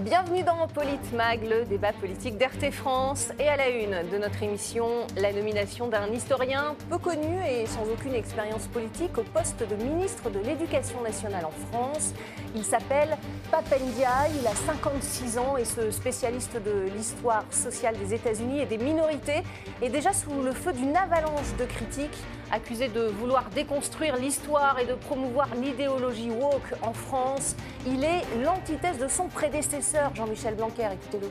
Bienvenue dans Politmag, le débat politique d'RT France. Et à la une de notre émission, la nomination d'un historien peu connu et sans aucune expérience politique au poste de ministre de l'Éducation nationale en France. Il s'appelle Papendia, il a 56 ans et ce spécialiste de l'histoire sociale des États-Unis et des minorités est déjà sous le feu d'une avalanche de critiques accusé de vouloir déconstruire l'histoire et de promouvoir l'idéologie woke en France. Il est l'antithèse de son prédécesseur, Jean-Michel Blanquer. Écoutez-le.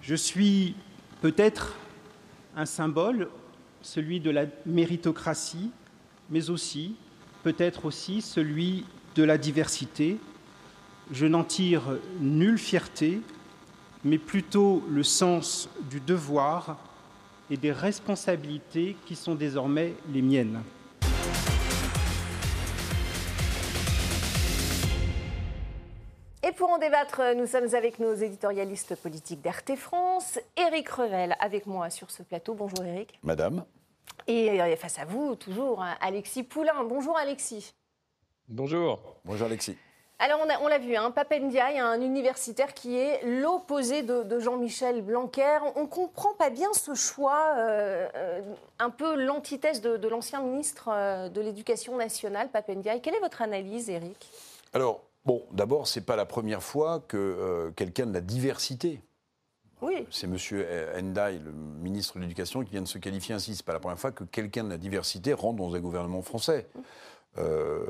Je suis peut-être un symbole, celui de la méritocratie, mais aussi, peut-être aussi, celui de la diversité. Je n'en tire nulle fierté, mais plutôt le sens du devoir et des responsabilités qui sont désormais les miennes. Et pour en débattre, nous sommes avec nos éditorialistes politiques d'RT France. Éric Revel avec moi sur ce plateau. Bonjour Éric. Madame. Et euh, face à vous, toujours, hein, Alexis Poulain. Bonjour Alexis. Bonjour. Bonjour Alexis. Alors on l'a vu, hein, Papendia, un universitaire qui est l'opposé de, Jean-Michel Blanquer. On ne comprend pas bien ce choix, euh, euh, un peu l'antithèse de, l'ancien ministre euh, de l'Éducation nationale, Papendia. quelle est votre analyse, Eric Alors, bon, d'abord, ce n'est pas la première fois que quelqu'un de la diversité oui. C'est M. Endai, le ministre de l'Éducation, qui vient de se qualifier ainsi. Ce n'est pas la première fois que quelqu'un de la diversité rentre dans un gouvernement français. Euh,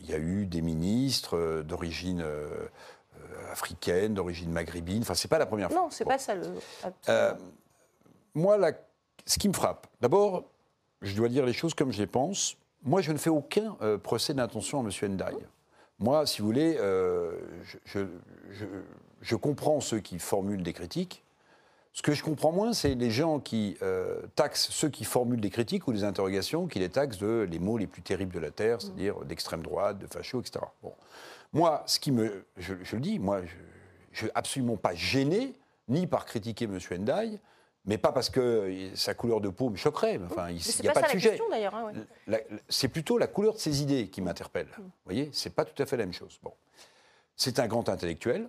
il y a eu des ministres euh, d'origine euh, africaine, d'origine maghrébine. Enfin, c'est pas la première fois. Non, c'est pas ça le. moi, ce qui me frappe, d'abord, je dois dire les choses comme je les pense. Moi, je ne fais aucun procès d'intention à M. Ndai. Moi, si vous voulez, je, je, comprends ceux qui formulent des critiques. Ce que je comprends moins, c'est les gens qui euh, taxent ceux qui formulent des critiques ou des interrogations, qui les taxent de les mots les plus terribles de la terre, mm. c'est-à-dire d'extrême droite, de facho, etc. Bon. Moi, ce qui me, je, le dis, moi, je ne suis absolument pas gêné, ni par critiquer M. Ndai, mais pas parce que sa couleur de peau me choquerait. Enfin, il n'y a pas, de sujet. Hein, c'est plutôt la couleur de ses idées qui m'interpelle. Mm. Vous voyez, c'est pas tout à fait la même chose. Bon, c'est un grand intellectuel.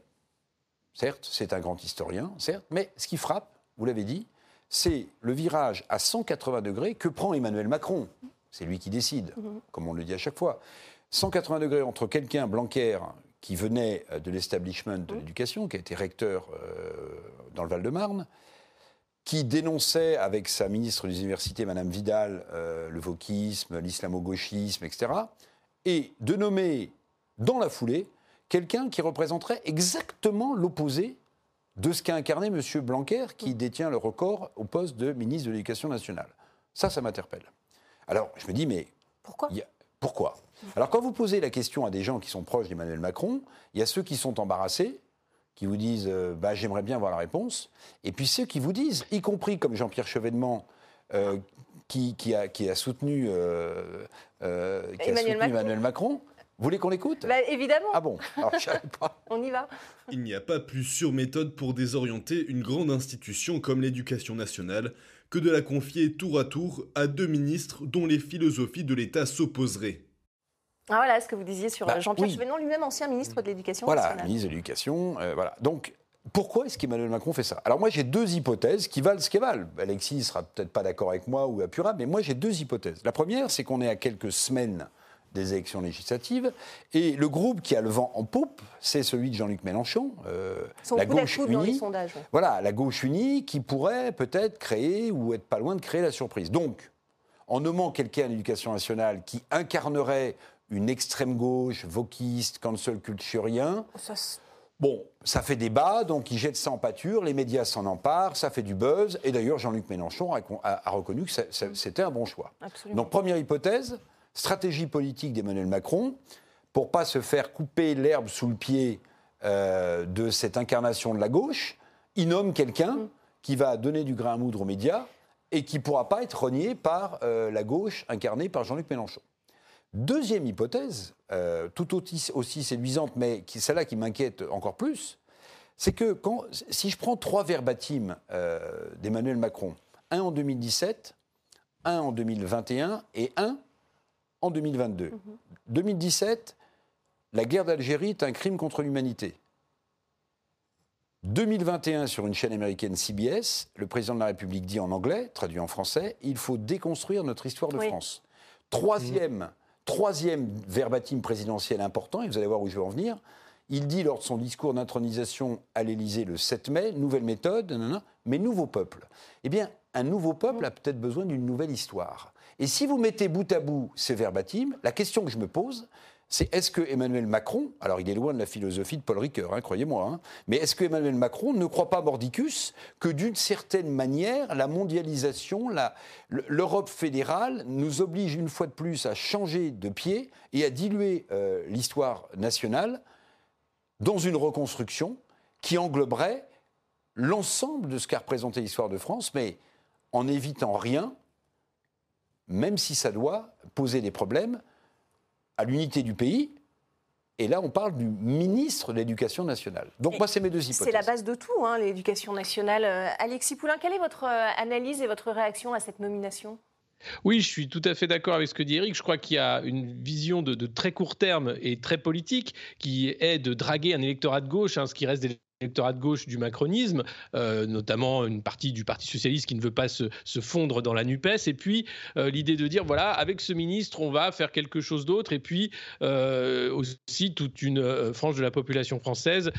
Certes, c'est un grand historien, certes, mais ce qui frappe, vous l'avez dit, c'est le virage à 180 degrés que prend Emmanuel Macron. C'est lui qui décide, mhm. comme on le dit à chaque fois. 180 degrés entre quelqu'un, Blanquer, qui venait de l'establishment de mhm. l'éducation, qui a été recteur euh, dans le Val-de-Marne, qui dénonçait avec sa ministre des universités, Madame Vidal, euh, le wokisme, l'islamo-gauchisme, etc., et de nommer dans la foulée quelqu'un qui représenterait exactement l'opposé de ce qu'a incarné M. Blanquer, qui détient le record au poste de ministre de l'Éducation nationale. Ça, ça m'interpelle. Alors, je me dis, mais... Pourquoi Pourquoi? Alors, quand vous posez la question à des gens qui sont proches d'Emmanuel Macron, il y a ceux qui sont embarrassés, qui vous disent euh, bah, j'aimerais bien avoir la réponse, et puis ceux qui vous disent, y compris comme Jean-Pierre Chevènement, euh, qui, a, qui, a, soutenu, euh, Emmanuel Macron vous voulez qu'on l'écoute? Bah, Évidemment. Ah bon? Alors, je pas. On y va. Il n'y a pas plus sûre méthode pour désorienter une grande institution comme l'éducation nationale que de la confier tour à tour à deux ministres dont les philosophies de l'État s'opposeraient. Ah voilà ce que vous disiez sur bah, Jean-Pierre oui. lui-même ancien ministre de l'Éducation nationale. Voilà, ministre de l'Éducation, euh, voilà. Donc, pourquoi est-ce qu'Emmanuel Macron fait ça? Alors moi j'ai deux hypothèses qui valent ce qu'elles valent. Alexis sera peut-être pas d'accord avec moi ou Apura, mais moi j'ai deux hypothèses. La première, c'est qu'on est à quelques semaines des élections législatives. Et le groupe qui a le vent en poupe, c'est celui de Jean-Luc Mélenchon, euh, la gauche unie. Sondages, Voilà, la gauche unie qui pourrait peut-être créer ou être pas loin de créer la surprise. Donc, en nommant quelqu'un à l'éducation nationale qui incarnerait une extrême gauche, vokiste, cancel culturien. Ça, Bon, ça fait débat, donc il jette ça en pâture, les médias s'en emparent, ça fait du buzz, et d'ailleurs Jean-Luc Mélenchon a, reconnu que c'était un bon choix. Absolument. Donc première hypothèse, stratégie politique d'Emmanuel Macron pour pas se faire couper l'herbe sous le pied euh, de cette incarnation de la gauche. Il nomme quelqu'un mm. qui va donner du grain à moudre aux médias et qui ne pourra pas être renié par euh, la gauche incarnée par Jean-Luc Mélenchon. Deuxième hypothèse, euh, tout aussi, séduisante, mais celle-là qui m'inquiète encore plus, c'est que quand, si je prends trois verbatims d'Emmanuel Macron, un en 2017, un en 2021 et un en 2022. 2017, la guerre d'Algérie est un crime contre l'humanité. 2021, sur une chaîne américaine CBS, le président de la République dit en anglais, traduit en français, il faut déconstruire notre histoire de France. Troisième, troisième verbatim présidentiel important, et vous allez voir où je veux en venir, il dit lors de son discours d'intronisation à l'Élysée le 7 mai, nouvelle méthode, mais nouveau peuple. Eh bien, un nouveau peuple a peut-être besoin d'une nouvelle histoire. Et si vous mettez bout à bout ces verbatims, la question que je me pose, c'est est-ce que Emmanuel Macron, alors il est loin de la philosophie de Paul Ricoeur, hein, croyez-moi, hein, mais est-ce que Emmanuel Macron ne croit pas mordicus que d'une certaine manière, la mondialisation, l'Europe fédérale nous oblige une fois de plus à changer de pied et à diluer euh, l'histoire nationale dans une reconstruction qui engloberait l'ensemble de ce qu'a représenté l'histoire de France, mais en n'évitant rien, même si ça doit poser des problèmes à l'unité du pays. Et là, on parle du ministre de l'Éducation nationale. Donc, moi, c'est mes deux hypothèses. C'est la base de tout, hein, l'éducation nationale. Euh, Alexis Poulain, quelle est votre euh, analyse et votre réaction à cette nomination? Oui, je suis tout à fait d'accord avec ce que dit Eric. Je crois qu'il y a une vision de, très court terme et très politique qui est de draguer un électorat de gauche, hein, ce qui reste des l'électorat de gauche du macronisme, euh, notamment une partie du Parti socialiste qui ne veut pas se, fondre dans la NUPES, et puis euh, l'idée de dire, voilà, avec ce ministre, on va faire quelque chose d'autre, et puis euh, aussi toute une frange de la population française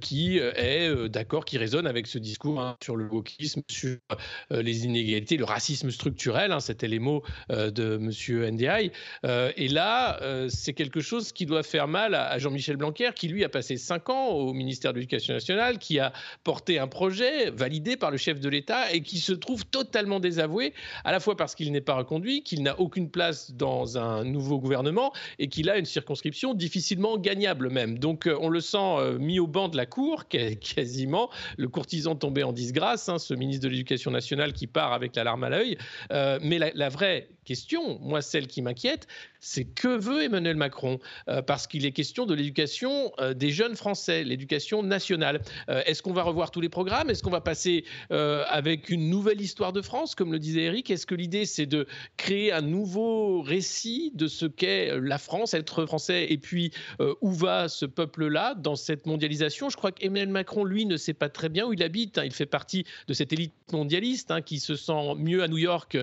qui est d'accord, qui résonne avec ce discours hein, sur le wokisme, sur les inégalités, le racisme structurel, hein, c'était les mots de M. NDI. et là, c'est quelque chose qui doit faire mal à, à Jean-Michel Blanquer, qui lui a passé cinq ans au ministère de l'Éducation qui a porté un projet validé par le chef de l'État et qui se trouve totalement désavoué, à la fois parce qu'il n'est pas reconduit, qu'il n'a aucune place dans un nouveau gouvernement et qu'il a une circonscription difficilement gagnable même. Donc euh, on le sent euh, mis au banc de la cour, quasiment, le courtisan tombé en disgrâce, hein, ce ministre de l'Éducation nationale qui part avec la larme à l'œil. Euh, mais la vraie question, moi celle qui m'inquiète, c'est que veut Emmanuel Macron euh, Parce qu'il est question de l'éducation euh, des jeunes Français, l'éducation nationale. Euh, est-ce qu'on va revoir tous les programmes? Est-ce qu'on va passer avec une nouvelle histoire de France, comme le disait Eric? Est-ce que l'idée, c'est de créer un nouveau récit de ce qu'est la France, être français, et puis où va ce peuple-là dans cette mondialisation? Je crois qu'Emmanuel Macron, lui, ne sait pas très bien où il habite. Hein. Il fait partie de cette élite mondialiste hein, qui se sent mieux à New York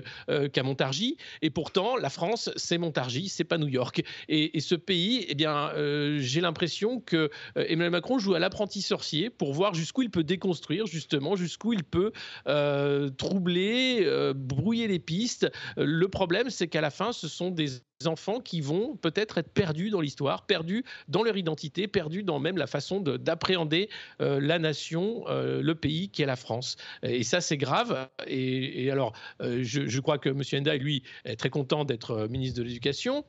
qu'à Montargis. Et pourtant, la France, c'est Montargis, c'est pas New York. Et, ce pays, eh bien, euh, j'ai l'impression que euh, Emmanuel Macron joue à l'apprenti sorcier pour voir jusqu'où il peut déconstruire, justement, jusqu'où il peut euh, troubler, brouiller les pistes. Le problème, c'est qu'à la fin, ce sont des enfants qui vont peut-être être perdus dans l'histoire, perdus dans leur identité, perdus dans même la façon d'appréhender la nation, le pays qui est la France. Et ça, c'est grave. Et, alors, je, crois que M. Enda, lui, est très content d'être ministre de l'Éducation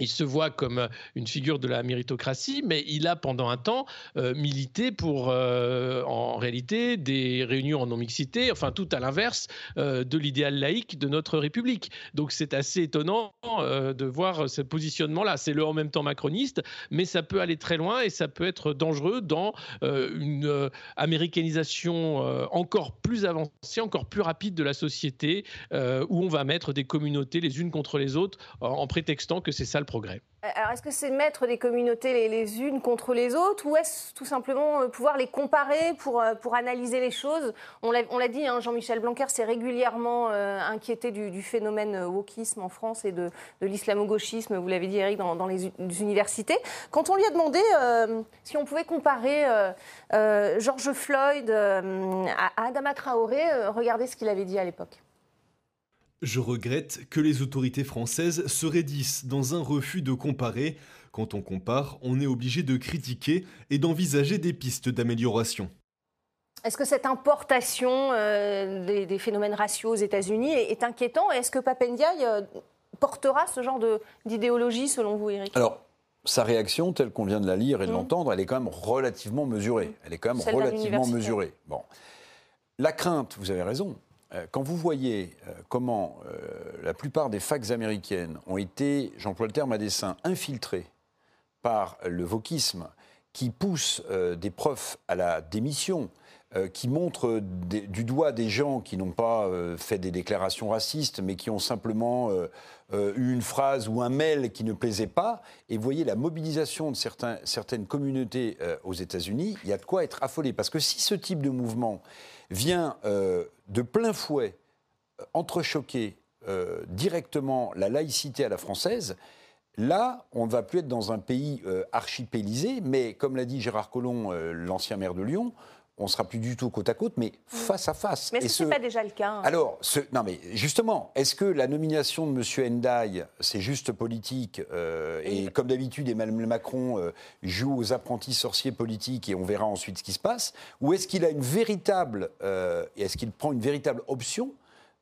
il se voit comme euh, une figure de la méritocratie, mais il a pendant un temps euh, milité pour, euh, en réalité, des réunions en non-mixité, enfin tout à l'inverse de l'idéal laïque de notre République. Donc c'est assez étonnant de voir ce positionnement-là. C'est le en même temps macroniste, mais ça peut aller très loin et ça peut être dangereux dans une américanisation encore plus avancée, encore plus rapide de la société, où on va mettre des communautés les unes contre les autres en prétextant que c'est ça le Euh, alors, est-ce que c'est mettre des communautés les, unes contre les autres ou est-ce tout simplement euh, pouvoir les comparer pour, euh, pour analyser les choses? On l'a dit, hein, Jean-Michel Blanquer s'est régulièrement inquiété du, phénomène wokisme en France et de l'islamo-gauchisme, vous l'avez dit, Eric, dans, les, universités. Quand on lui a demandé si on pouvait comparer George Floyd à Adama Traoré, regardez ce qu'il avait dit à l'époque. Je regrette que les autorités françaises se raidissent dans un refus de comparer. Quand on compare, on est obligé de critiquer et d'envisager des pistes d'amélioration. Est-ce que cette importation euh, des, phénomènes raciaux aux États-Unis est, inquiétant Est-ce que Papendiaï euh, portera ce genre d'idéologie selon vous, Eric Alors, sa réaction, telle qu'on vient de la lire et de mmh. l'entendre, elle est quand même relativement mesurée. Elle est quand même relativement mesurée. Bon. La crainte, vous avez raison, quand vous voyez euh, comment euh, la plupart des facs américaines ont été, j'emploie le terme à dessein, infiltrées par le wokisme qui pousse des profs à la démission, euh, qui montre du doigt des gens qui n'ont pas fait des déclarations racistes, mais qui ont simplement eu une phrase ou un mail qui ne plaisait pas. Et vous voyez la mobilisation de certaines communautés aux États-Unis, il y a de quoi être affolé. Parce que si ce type de mouvement vient de plein fouet entrechoquer directement la laïcité à la française, Là, on ne va plus être dans un pays euh, archipélisé, mais comme l'a dit Gérard Collomb, euh, l'ancien maire de Lyon, on sera plus du tout côte à côte, mais face à face. Mais ce n'est pas déjà le cas hein? Alors, non, mais justement, est-ce que la nomination de M. Ndai, c'est juste politique euh, Et comme d'habitude, Emmanuel Macron joue aux apprentis sorciers politiques et on verra ensuite ce qui se passe Ou est-ce qu'il a une véritable, est-ce qu'il prend une véritable option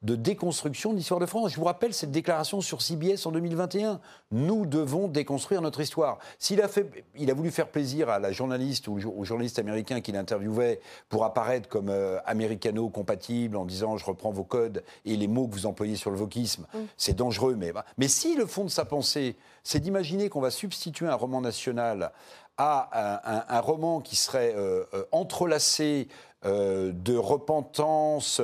de déconstruction de l'histoire de France. Je vous rappelle cette déclaration sur CBS en 2021. Nous devons déconstruire notre histoire. S'il a, fait, il a voulu faire plaisir à la journaliste ou au journaliste américain qu'il interviewait pour apparaître comme euh, américano-compatible en disant je reprends vos codes et les mots que vous employez sur le wokisme, c'est dangereux. Mais, mais si le fond de sa pensée, c'est d'imaginer qu'on va substituer un roman national à un, roman qui serait euh, euh, entrelacé euh, de repentance,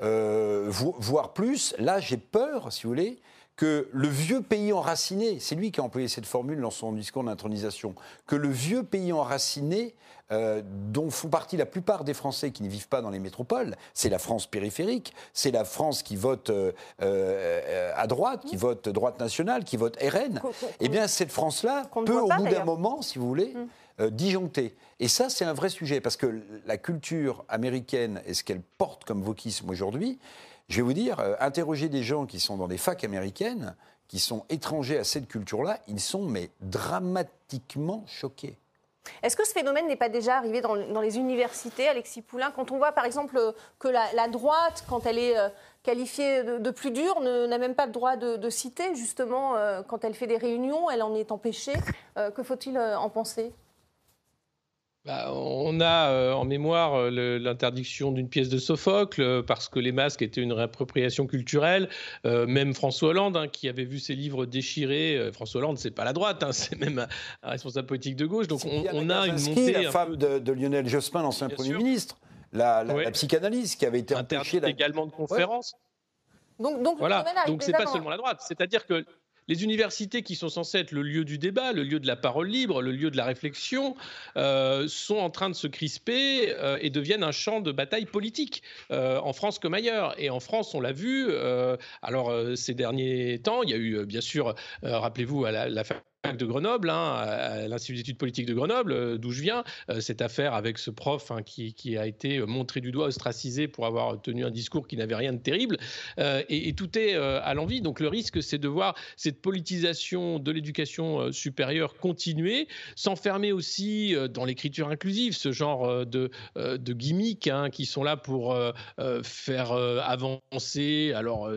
voire plus, là j'ai peur, si vous voulez, que le vieux pays enraciné, c'est lui qui a employé cette formule dans son discours d'intronisation, que le vieux pays enraciné, euh, dont font partie la plupart des Français qui ne vivent pas dans les métropoles, c'est la France périphérique, c'est la France qui vote euh, euh, à droite, qui vote droite nationale, qui vote RN, eh bien cette France-là peut au bout d'un moment, si vous voulez, mm. disjoncter. Et ça, c'est un vrai sujet, parce que la culture américaine et ce qu'elle porte comme wokisme aujourd'hui, je vais vous dire, euh, interroger des gens qui sont dans des facs américaines, qui sont étrangers à cette culture-là, ils sont mais dramatiquement choqués. Est-ce que ce phénomène n'est pas déjà arrivé dans, les universités, Alexis Poulain Quand on voit par exemple que la, droite, quand elle est euh, qualifiée de, plus dure, n'a même pas le droit de, citer, justement, euh, quand elle fait des réunions, elle en est empêchée. que faut-il en penser? Bah, on a euh, en mémoire euh, l'interdiction d'une pièce de Sophocle euh, parce que les masques étaient une réappropriation culturelle. même François Hollande, hein, qui avait vu ses livres déchirés, François Hollande, c'est pas la droite, hein, c'est même un, responsable politique de gauche. Donc on, a une montée. La femme de, Lionel Jospin, l'ancien Premier ministre, la, psychanalyse qui avait été empêchée. également de conférences. Donc, donc, voilà. Donc c'est pas seulement la droite. C'est-à-dire que les universités qui sont censées être le lieu du débat, le lieu de la parole libre, le lieu de la réflexion, euh, sont en train de se crisper euh, et deviennent un champ de bataille politique euh, en France comme ailleurs. Et en France, on l'a vu. alors ces derniers temps, il y a eu bien sûr, rappelez-vous, à la, la de Grenoble, hein, à l'Institut d'études politiques de Grenoble, euh, d'où je viens, euh, cette affaire avec ce prof hein, qui, a été montré du doigt, ostracisé pour avoir tenu un discours qui n'avait rien de terrible. Euh, et, tout est à l'envie. Donc le risque, c'est de voir cette politisation de l'éducation supérieure continuer, s'enfermer aussi dans l'écriture inclusive, ce genre de, de gimmicks hein, qui sont là pour faire avancer. Alors,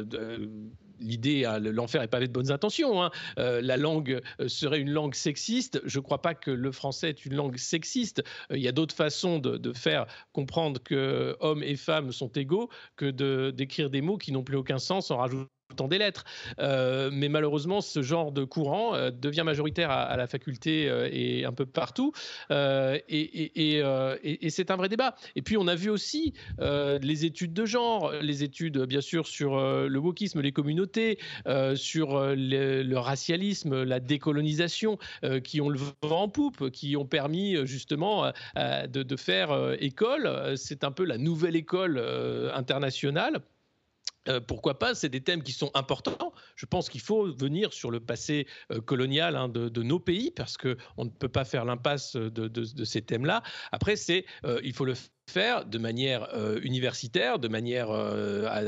l'idée, hein, l'enfer est pavé de bonnes intentions. Hein. Euh, la langue euh, serait une langue sexiste. Je ne crois pas que le français est une langue sexiste. Euh, il y a d'autres façons de, faire comprendre que hommes et femmes sont égaux que d'écrire des mots qui n'ont plus aucun sens en rajoutant des lettres. Euh, mais malheureusement, ce genre de courant euh, devient majoritaire à, la faculté euh, et un peu partout. et, c'est un vrai débat. Et puis, on a vu aussi les études de genre, les études, bien sûr, sur le wokisme, les communautés, sur le, racialisme, la décolonisation, qui ont le vent en poupe, qui ont permis justement de, faire école. C'est un peu la nouvelle école internationale. Euh, pourquoi pas C'est des thèmes qui sont importants. Je pense qu'il faut venir sur le passé euh, colonial hein, de, nos pays parce qu'on ne peut pas faire l'impasse de, ces thèmes-là. Après, c'est euh, il faut le faire de manière universitaire, de manière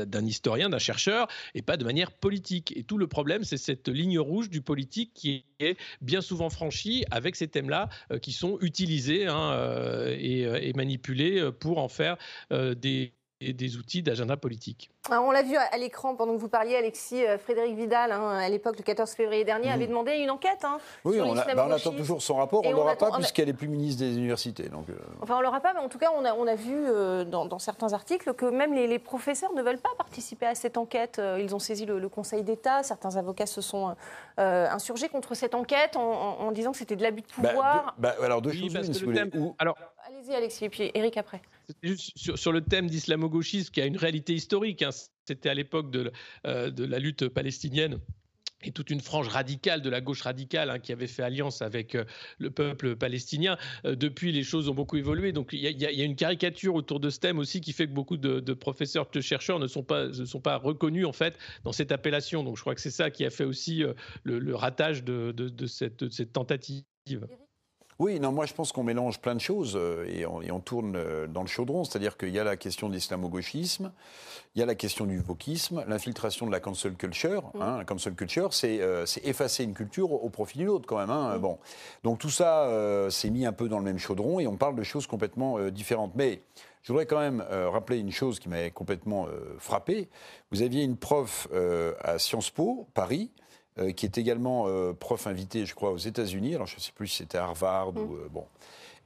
d'un historien, d'un chercheur, et pas de manière politique. Et tout le problème, c'est cette ligne rouge du politique qui est bien souvent franchie avec ces thèmes-là qui sont utilisés hein, et, manipulés pour en faire des des outils d'agenda politique. on l'a vu à l'écran pendant que vous parliez, Alexis, euh, Frédéric Vidal, hein, à l'époque, le 14 février dernier, avait demandé une enquête. Hein, oui, on, bah, attend toujours son rapport. on ne l'aura pas puisqu'elle est plus ministre des universités. Donc, euh. Enfin, on ne l'aura pas, mais en tout cas, on a, on a vu euh, dans, certains articles que même les, professeurs ne veulent pas participer à cette enquête. Ils ont saisi le, Conseil d'État. Certains avocats se sont insurgés contre cette enquête en, disant que c'était de l'abus de bah, pouvoir. Bah, alors, deux choses, si vous voulez. Alors, Allez-y, Alexis, et puis Eric après. Juste sur, le thème d'islamo-gauchisme qui a une réalité historique. Hein. C'était à l'époque de, de la lutte palestinienne et toute une frange radicale de la gauche radicale hein, qui avait fait alliance avec euh, le peuple palestinien. Euh, depuis, les choses ont beaucoup évolué. Donc, il y, a une caricature autour de ce thème aussi qui fait que beaucoup de, professeurs, de chercheurs ne sont pas, reconnus en fait dans cette appellation. Donc, je crois que c'est ça qui a fait aussi euh, le, ratage de cette tentative. Oui, non, moi je pense qu'on mélange plein de choses euh, et on, tourne euh, dans le chaudron. C'est-à-dire qu'il y a la question de l'islamo-gauchisme, il y a la question du wokisme, l'infiltration de la cancel culture. Mm. Hein, la cancel culture, euh, c'est effacer une culture au, profit d'une autre quand même. Hein, mm. bon. Donc tout ça s'est mis un peu dans le même chaudron et on parle de choses complètement différentes. Mais je voudrais quand même rappeler une chose qui m'avait complètement frappé. Vous aviez une prof à Sciences Po, Paris, euh, qui est également euh, prof invité, je crois, aux États-Unis. Alors, je ne sais plus si c'était Harvard ou. Mm. Euh, bon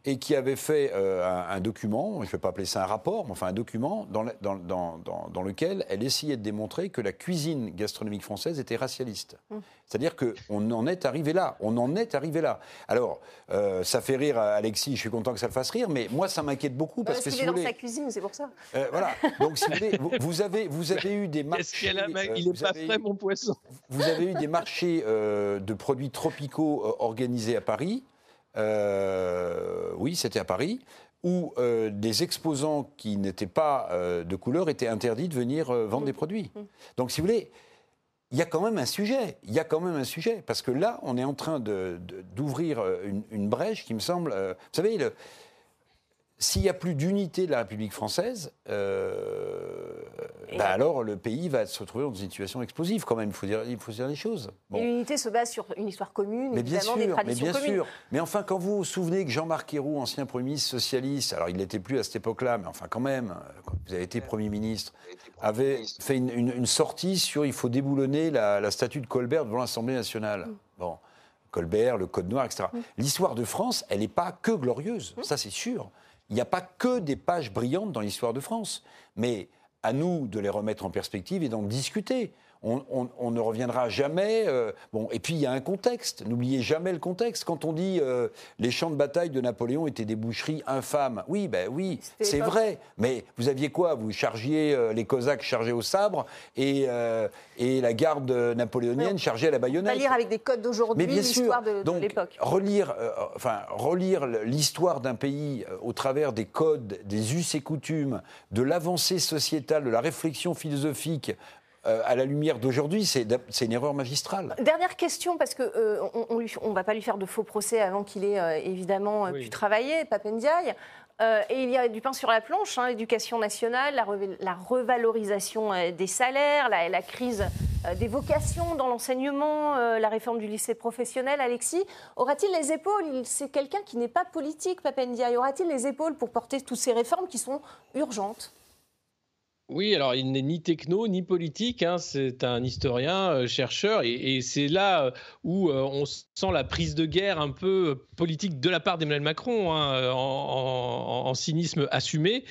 et qui avait fait euh, un, document, je ne vais pas appeler ça un rapport, mais enfin un document dans, dans, dans, dans, lequel elle essayait de démontrer que la cuisine gastronomique française était racialiste. Mmh. C'est-à-dire qu'on en est arrivé là. On en est arrivé là. Alors, euh, ça fait rire Alexis, je suis content que ça le fasse rire, mais moi, ça m'inquiète beaucoup parce, parce que. Qu'il est dans sa cuisine, c'est pour ça. Euh, voilà. Donc, si vous voulez, vous, avez, vous avez eu des marchés. il n'est pas frais, mon poisson. Vous avez eu des marchés de produits tropicaux organisés à Paris. Euh, oui, c'était à Paris, où euh, des exposants qui n'étaient pas euh, de couleur étaient interdits de venir vendre des produits. Mmh. Donc, si vous voulez, il y a quand même un sujet. Il y a quand même un sujet. Parce que là, on est en train d'ouvrir une, une, brèche qui me semble. vous savez, le, s'il n'y a plus d'unité de la République française, euh, bah alors le pays va se retrouver dans une situation explosive quand même. Il faut dire, il faut dire les choses. L'unité se base sur une histoire commune, mais bien sûr, des traditions mais bien sûr. Mais enfin, quand vous vous souvenez que Jean-Marc Ayrault, ancien Premier ministre socialiste, alors il n'était plus à cette époque-là, mais enfin quand même, quand vous avez été Premier ministre, avait fait une, sortie sur il faut déboulonner la, statue de Colbert devant l'Assemblée nationale. Mm. Bon. Colbert, le Code noir, etc. Mm. L'histoire de France, elle n'est pas que glorieuse, mm. ça c'est sûr. Il n'y a pas que des pages brillantes dans l'histoire de France, mais à nous de les remettre en perspective et d'en discuter on, ne reviendra jamais. Euh, bon, et puis il y a un contexte. N'oubliez jamais le contexte. Quand on dit euh, les champs de bataille de Napoléon étaient des boucheries infâmes, oui, ben oui, c'est vrai. Mais vous aviez quoi? Vous chargiez euh, les Cosaques chargés au sabre et, et la garde napoléonienne chargée à la baïonnette. Pas lire avec des codes d'aujourd'hui l'histoire de, de l'époque. Relire, enfin relire l'histoire d'un pays au travers des codes, des us et coutumes, de l'avancée sociétale, de la réflexion philosophique euh, à la lumière d'aujourd'hui, c'est une erreur magistrale. Dernière question, parce qu'on euh, on ne va pas lui faire de faux procès avant qu'il ait euh, évidemment pu travailler, Papendiaï. et il y a du pain sur la planche, hein, l'éducation nationale, la, revalorisation des salaires, la, crise des vocations dans l'enseignement, la réforme du lycée professionnel. Alexis, aura-t-il les épaules? C'est quelqu'un qui n'est pas politique, Papendiaï. Aura-t-il les épaules pour porter toutes ces réformes qui sont urgentes? Oui, alors il n'est ni techno ni politique, hein, c'est un historien, euh, chercheur, et, c'est là euh, où euh, on sent la prise de guerre un peu politique de la part d'Emmanuel Macron, hein, en, cynisme assumé,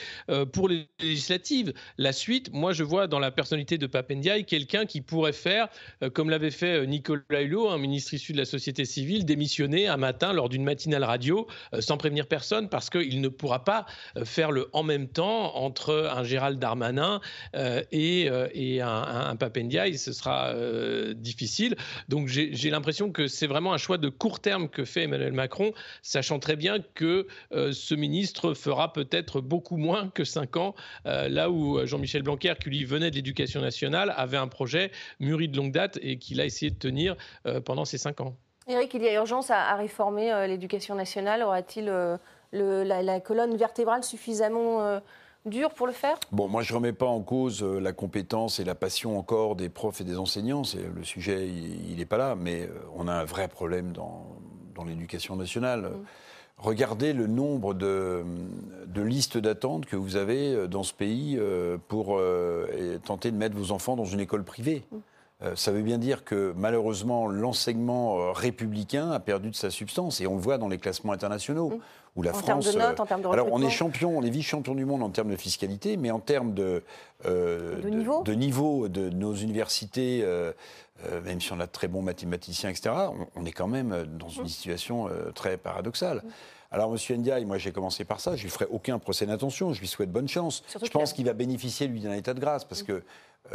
pour les législatives. La suite, moi je vois dans la personnalité de Papendiaï quelqu'un qui pourrait faire, comme l'avait fait Nicolas Hulot, un ministre issu de la société civile, démissionner un matin lors d'une matinale radio sans prévenir personne, parce qu'il ne pourra pas faire le en même temps entre un Gérald Darmanin euh, et, euh, et, un, un, Papendiaï, ce sera euh, difficile. Donc j'ai l'impression que c'est vraiment un choix de court terme que fait Emmanuel Macron, sachant très bien que ce ministre fera peut-être beaucoup moins que 5 ans, là où Jean-Michel Blanquer, qui lui venait de l'éducation nationale, avait un projet mûri de longue date et qu'il a essayé de tenir pendant ces 5 ans. Eric, il y a urgence à, réformer l'éducation nationale. Aura-t-il la, colonne vertébrale suffisamment dur pour le faire? Bon, moi, je ne remets pas en cause euh, la compétence et la passion encore des profs et des enseignants. Le sujet, il n'est pas là, mais euh, on a un vrai problème dans, dans l'éducation nationale. Mm. Regardez le nombre de, de listes d'attente que vous avez euh, dans ce pays pour tenter de mettre vos enfants dans une école privée. Mm. Ça veut bien dire que malheureusement l'enseignement républicain a perdu de sa substance et on le voit dans les classements internationaux. Mm la en France. Termes de notes, en termes de alors on est champion, on est vice-champion du monde en termes de fiscalité, mais en termes de, euh, de, niveau. de, niveau. de nos universités, euh, euh, même si on a de très bons mathématiciens, etc., on, est quand même dans une situation très paradoxale. Alors, Monsieur Ndiaye, moi j'ai commencé par ça, je lui ferai aucun procès d'intention, je lui souhaite bonne chance. Surtout je pense qu'il va bénéficier, lui, d'un état de grâce, parce que euh,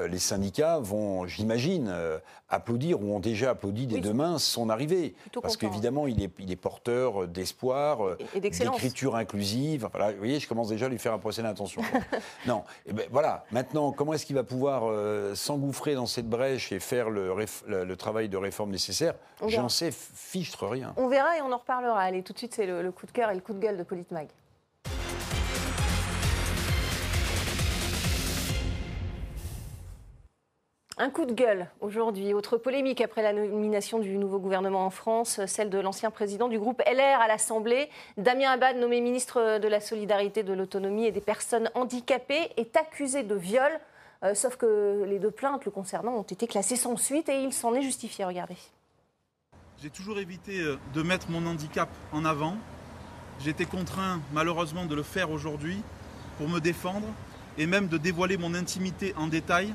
les syndicats vont, j'imagine, euh, applaudir ou ont déjà applaudi dès Oui, demain son arrivée. Parce contents. qu'évidemment, il est, il est porteur d'espoir, euh, Et- et d'excellence. d'écriture inclusive. Enfin, là, vous voyez, je commence déjà à lui faire un procès d'intention. non, eh ben, voilà. Maintenant, comment est-ce qu'il va pouvoir euh, s'engouffrer dans cette brèche et faire le, réf- le- le travail de réforme nécessaire? On verra. J'en sais fichtre rien. On verra et on en reparlera. Allez, tout de suite, c'est le, le coup de cœur et le coup de gueule de Politmag. Un coup de gueule aujourd'hui. Autre polémique après la nomination du nouveau gouvernement en France, celle de l'ancien président du groupe LR à l'Assemblée. Damien Abad, nommé ministre de la Solidarité, de l'Autonomie et des Personnes handicapées, est accusé de viol. Euh, sauf que les deux plaintes le concernant ont été classées sans suite et il s'en est justifié. Regardez. J'ai toujours évité euh, de mettre mon handicap en avant. Été contraint malheureusement de le faire aujourd'hui pour me défendre et même de dévoiler mon intimité en détail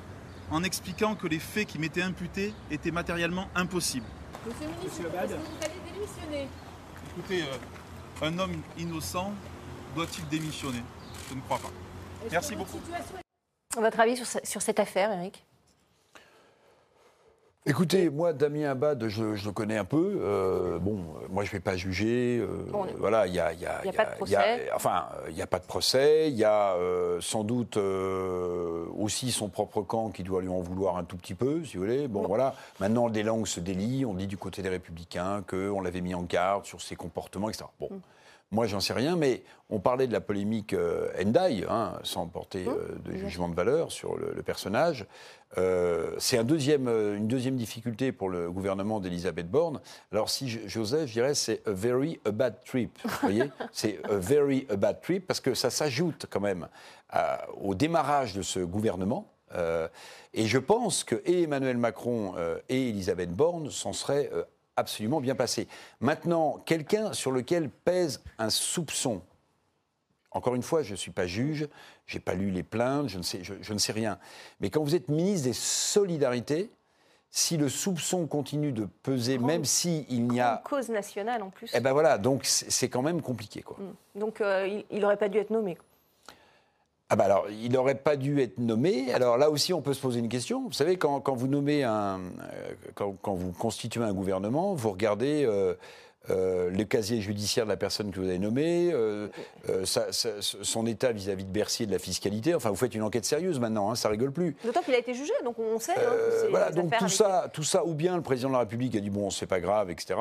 en expliquant que les faits qui m'étaient imputés étaient matériellement impossibles. Monsieur le ministre, Monsieur Abad. est-ce que vous allez démissionner Écoutez, euh, un homme innocent doit-il démissionner? Je ne crois pas. Merci beaucoup. Votre avis sur cette affaire, Eric Écoutez, moi, Damien Abad, je, je le connais un peu. Euh, bon, euh, moi, je ne vais pas juger. euh, Bon, voilà, il y a, y a- y a il pas de a- procès. enfin, il n'y a pas de procès. Il y a euh, sans doute aussi son propre camp qui doit lui en vouloir un tout petit peu, si vous voulez. Bon, voilà. Maintenant, des langues se délient. On dit du côté des Républicains qu'on l'avait mis en garde sur ses comportements, etc. Bon. Mm. Moi, j'en sais rien, mais on parlait de la polémique euh, Hendaye, hein, sans porter euh, de jugement de valeur sur le, le personnage. Euh, c'est un deuxième, euh, une deuxième difficulté pour le gouvernement d'Elisabeth Borne. Alors, si j'osais, je dirais c'est a very a bad trip. Vous voyez? C'est a very a bad trip parce que ça s'ajoute quand même à- au démarrage de ce gouvernement. Et je pense que et Emmanuel Macron et Elisabeth Borne s'en seraient absolument bien passés. Maintenant, quelqu'un sur lequel pèse un soupçon, encore une fois, je ne suis pas juge, je n'ai pas lu les plaintes, je ne, sais, je, je ne sais rien. Mais quand vous êtes ministre des Solidarités, si le soupçon continue de peser, Grande- même s'il n'y Une a... cause nationale en plus. Eh ben voilà, donc c'est quand même compliqué. Quoi. Donc euh, il n'aurait pas dû être nommé. Ah bah alors, il n'aurait pas dû être nommé. Alors là aussi, on peut se poser une question. Vous savez, quand, quand vous nommez un, euh, quand, quand vous constituez un gouvernement, vous regardez euh, euh, le casier judiciaire de la personne que vous avez nommée, euh, euh, sa- sa- son état vis-à-vis de Bercy et de la fiscalité. Enfin, vous faites une enquête sérieuse maintenant, hein, ça rigole plus. D'autant qu'il a été jugé, donc on sait. hein, voilà, donc tout ça, tout ça, ou bien le président de la République a dit bon, c'est pas grave, etc.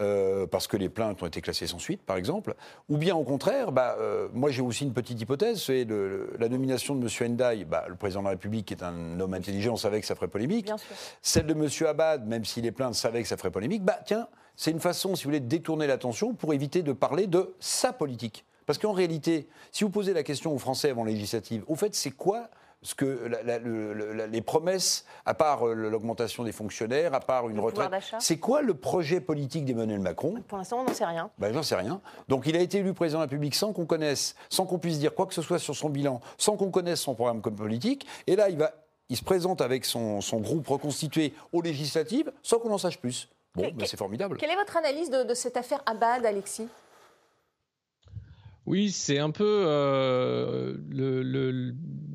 Euh, parce que les plaintes ont été classées sans suite, par exemple, ou bien au contraire, bah, euh, moi j'ai aussi une petite hypothèse, c'est la nomination de M. Hendaye, bah, le président de la République qui est un homme intelligent, savait que ça ferait polémique. Bien sûr. Celle de M. Abad, même si les plaintes savaient que ça ferait polémique, bah tiens, c'est une façon, si vous voulez, de détourner l'attention pour éviter de parler de sa politique. Parce qu'en réalité, si vous posez la question aux Français avant législative, au fait, c'est quoi ce que la- la- le- le- la- les promesses, à part euh, l'augmentation des fonctionnaires, à part une Le retraite, d'achat. c'est quoi le projet politique d'Emmanuel Macron? Pour l'instant, on n'en sait rien. ben, j'en sais rien. Donc il a été élu président de la République sans qu'on connaisse, sans qu'on puisse dire quoi que ce soit sur son bilan, sans qu'on connaisse son programme comme politique. Et là, il, va, il se présente avec son, son groupe reconstitué aux législatives sans qu'on en sache plus. Bon, ben, c'est formidable. Quelle est votre analyse de, de cette affaire Abad, Alexis? Oui, c'est un peu euh,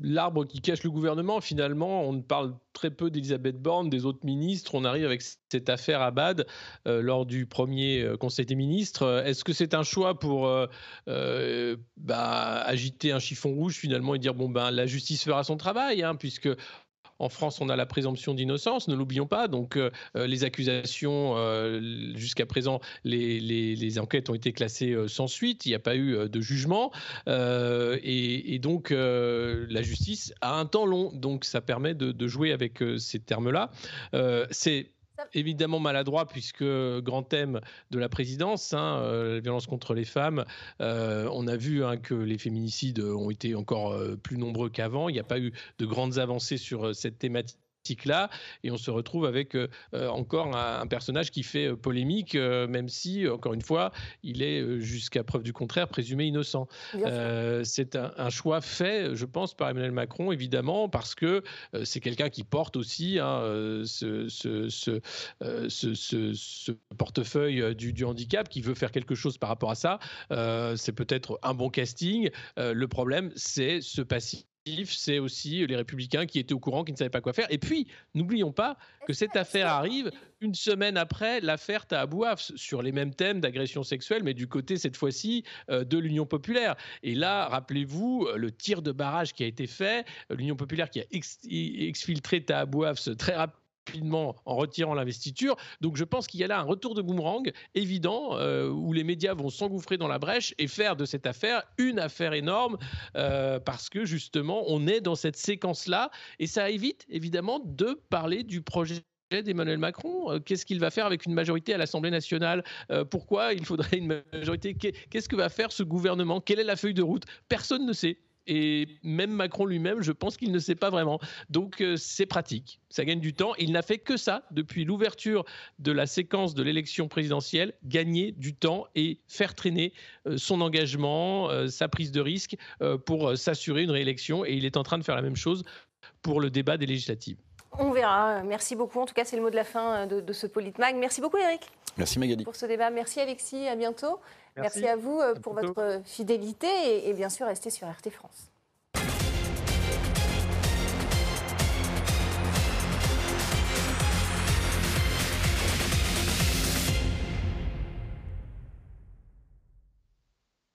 l'arbre qui cache le gouvernement. Finalement, on parle très peu d'Elisabeth Borne, des autres ministres. On arrive avec cette affaire Abad euh, lors du premier euh, Conseil des ministres. Est-ce que c'est un choix pour euh, bah, agiter un chiffon rouge finalement et dire bon ben la justice fera son travail, hein, puisque en France, on a la présomption d'innocence, ne l'oublions pas. Donc, euh, euh, les accusations, euh, jusqu'à présent, les, enquêtes ont été classées sans suite. Il n'y a pas eu de jugement. Et, donc, la justice a un temps long. Donc, ça permet de, de jouer avec ces termes-là. C'est évidemment maladroit puisque grand thème de la présidence, hein, euh, la violence contre les femmes, euh, on a vu hein, que les féminicides ont été encore euh, plus nombreux qu'avant. Il n'y a pas eu de grandes avancées sur cette thématique. Et on se retrouve avec encore un, personnage qui fait polémique, même si, encore une fois, il est jusqu'à preuve du contraire présumé innocent. c'est un, choix fait, je pense, par Emmanuel Macron, évidemment, parce que c'est quelqu'un qui porte aussi hein, ce, ce, ce, portefeuille du, du, handicap, qui veut faire quelque chose par rapport à ça. c'est peut-être un bon casting. le problème, c'est ce passif c'est aussi les républicains qui étaient au courant, qui ne savaient pas quoi faire. Et puis, n'oublions pas que cette affaire arrive une semaine après l'affaire Tahabouaf sur les mêmes thèmes d'agression sexuelle, mais du côté cette fois-ci euh, de l'Union populaire. Et là, rappelez-vous, le tir de barrage qui a été fait, l'Union populaire qui a exfiltré Tahabouaf très rapidement rapidement en retirant l'investiture. Donc je pense qu'il y a là un retour de boomerang évident euh, où les médias vont s'engouffrer dans la brèche et faire de cette affaire une affaire énorme euh, parce que justement on est dans cette séquence-là et ça évite évidemment de parler du projet d'Emmanuel Macron. Euh, qu'est-ce qu'il va faire avec une majorité à l'Assemblée nationale? Pourquoi il faudrait une majorité? Qu'est-ce que va faire ce gouvernement? Quelle est la feuille de route? Personne ne sait. Et même Macron lui-même, je pense qu'il ne sait pas vraiment. Donc euh, c'est pratique, ça gagne du temps. Il n'a fait que ça depuis l'ouverture de la séquence de l'élection présidentielle, gagner du temps et faire traîner euh, son engagement, euh, sa prise de risque pour s'assurer une réélection. Et il est en train de faire la même chose pour le débat des législatives. On verra. Merci beaucoup. En tout cas, c'est le mot de la fin de, de ce Politmag. Merci beaucoup, Eric. Merci, Magali. Pour ce débat. Merci, Alexis. À bientôt. Merci, à vous euh, pour votre fidélité et, et bien sûr, restez sur RT France.